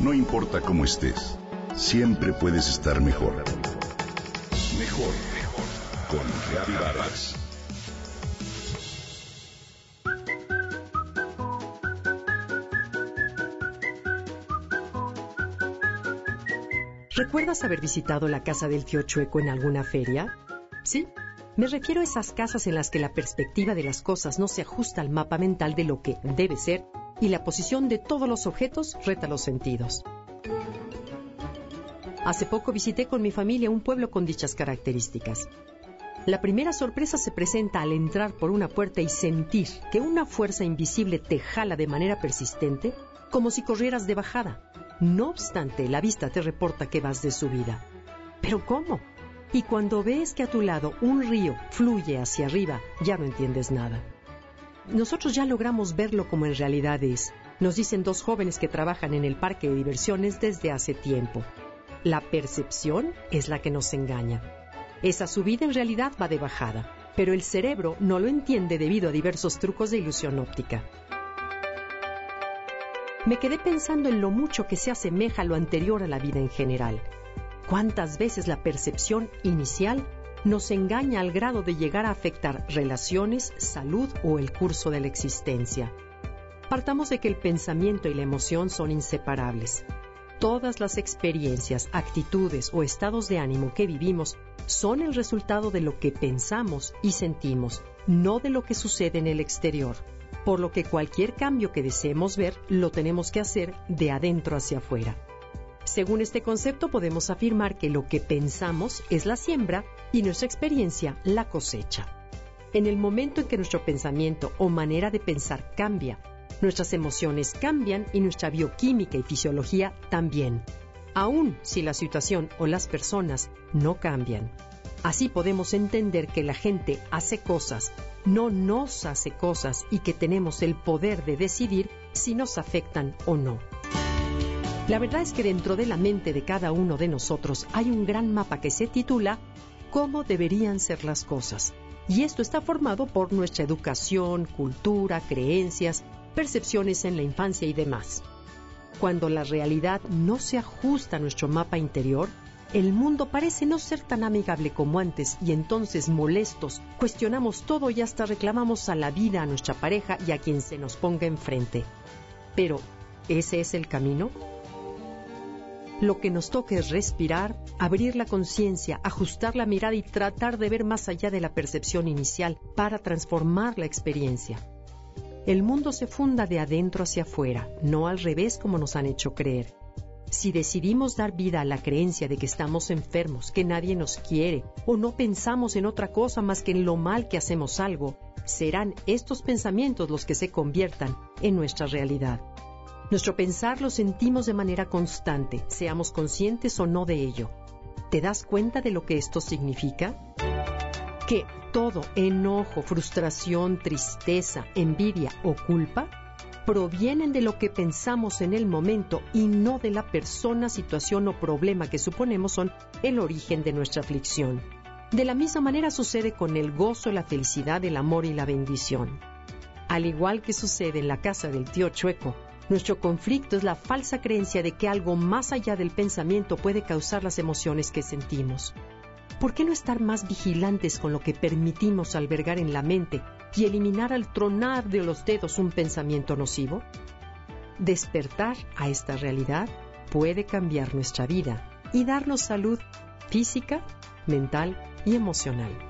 No importa cómo estés, siempre puedes estar mejor. Mejor, mejor. Con Vargas. ¿Recuerdas haber visitado la casa del tío Chueco en alguna feria? Sí. Me refiero a esas casas en las que la perspectiva de las cosas no se ajusta al mapa mental de lo que debe ser y la posición de todos los objetos reta los sentidos. Hace poco visité con mi familia un pueblo con dichas características. La primera sorpresa se presenta al entrar por una puerta y sentir que una fuerza invisible te jala de manera persistente como si corrieras de bajada. No obstante, la vista te reporta que vas de subida. ¿Pero cómo? Y cuando ves que a tu lado un río fluye hacia arriba, ya no entiendes nada. Nosotros ya logramos verlo como en realidad es, nos dicen dos jóvenes que trabajan en el parque de diversiones desde hace tiempo. La percepción es la que nos engaña. Esa subida en realidad va de bajada, pero el cerebro no lo entiende debido a diversos trucos de ilusión óptica. Me quedé pensando en lo mucho que se asemeja lo anterior a la vida en general. ¿Cuántas veces la percepción inicial nos engaña al grado de llegar a afectar relaciones, salud o el curso de la existencia. Partamos de que el pensamiento y la emoción son inseparables. Todas las experiencias, actitudes o estados de ánimo que vivimos son el resultado de lo que pensamos y sentimos, no de lo que sucede en el exterior. Por lo que cualquier cambio que deseemos ver lo tenemos que hacer de adentro hacia afuera. Según este concepto podemos afirmar que lo que pensamos es la siembra y nuestra experiencia la cosecha. En el momento en que nuestro pensamiento o manera de pensar cambia, nuestras emociones cambian y nuestra bioquímica y fisiología también, aun si la situación o las personas no cambian. Así podemos entender que la gente hace cosas, no nos hace cosas y que tenemos el poder de decidir si nos afectan o no. La verdad es que dentro de la mente de cada uno de nosotros hay un gran mapa que se titula Cómo deberían ser las cosas. Y esto está formado por nuestra educación, cultura, creencias, percepciones en la infancia y demás. Cuando la realidad no se ajusta a nuestro mapa interior, el mundo parece no ser tan amigable como antes y entonces molestos cuestionamos todo y hasta reclamamos a la vida, a nuestra pareja y a quien se nos ponga enfrente. Pero, ¿ese es el camino? Lo que nos toca es respirar, abrir la conciencia, ajustar la mirada y tratar de ver más allá de la percepción inicial para transformar la experiencia. El mundo se funda de adentro hacia afuera, no al revés como nos han hecho creer. Si decidimos dar vida a la creencia de que estamos enfermos, que nadie nos quiere, o no pensamos en otra cosa más que en lo mal que hacemos algo, serán estos pensamientos los que se conviertan en nuestra realidad. Nuestro pensar lo sentimos de manera constante, seamos conscientes o no de ello. ¿Te das cuenta de lo que esto significa? Que todo enojo, frustración, tristeza, envidia o culpa provienen de lo que pensamos en el momento y no de la persona, situación o problema que suponemos son el origen de nuestra aflicción. De la misma manera sucede con el gozo, la felicidad, el amor y la bendición. Al igual que sucede en la casa del tío Chueco, nuestro conflicto es la falsa creencia de que algo más allá del pensamiento puede causar las emociones que sentimos. ¿Por qué no estar más vigilantes con lo que permitimos albergar en la mente y eliminar al tronar de los dedos un pensamiento nocivo? Despertar a esta realidad puede cambiar nuestra vida y darnos salud física, mental y emocional.